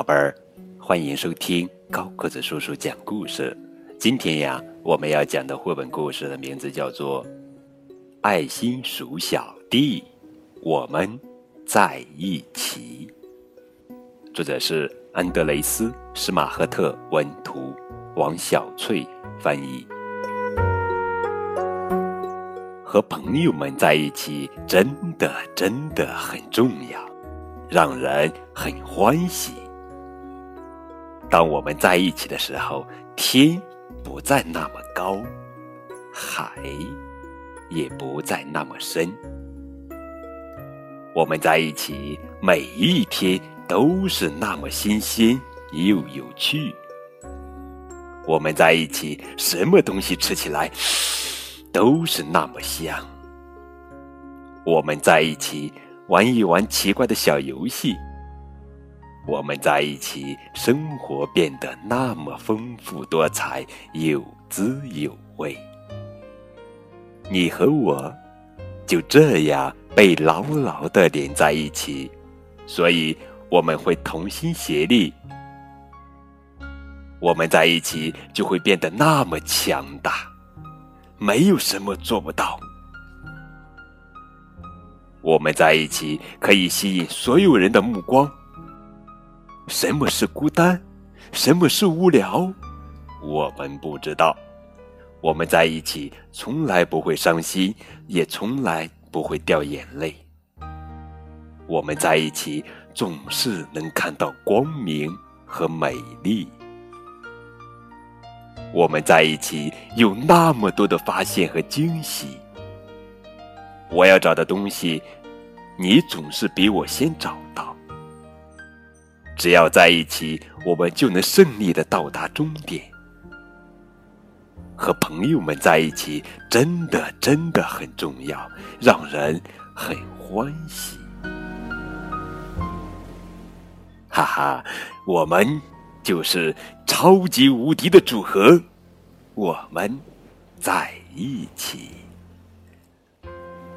宝贝儿，欢迎收听高个子叔叔讲故事。今天呀，我们要讲的绘本故事的名字叫做《爱心鼠小弟》，我们在一起。作者是安德雷斯·施马赫特文图，王小翠翻译。和朋友们在一起，真的真的很重要，让人很欢喜。当我们在一起的时候，天不再那么高，海也不再那么深。我们在一起，每一天都是那么新鲜又有趣。我们在一起，什么东西吃起来？都是那么香。我们在一起玩一玩奇怪的小游戏。我们在一起，生活变得那么丰富多彩，有滋有味。你和我就这样被牢牢的连在一起，所以我们会同心协力。我们在一起就会变得那么强大。没有什么做不到。我们在一起可以吸引所有人的目光。什么是孤单？什么是无聊？我们不知道。我们在一起从来不会伤心，也从来不会掉眼泪。我们在一起总是能看到光明和美丽。我们在一起有那么多的发现和惊喜。我要找的东西，你总是比我先找到。只要在一起，我们就能顺利的到达终点。和朋友们在一起，真的真的很重要，让人很欢喜。哈哈，我们。就是超级无敌的组合，我们在一起。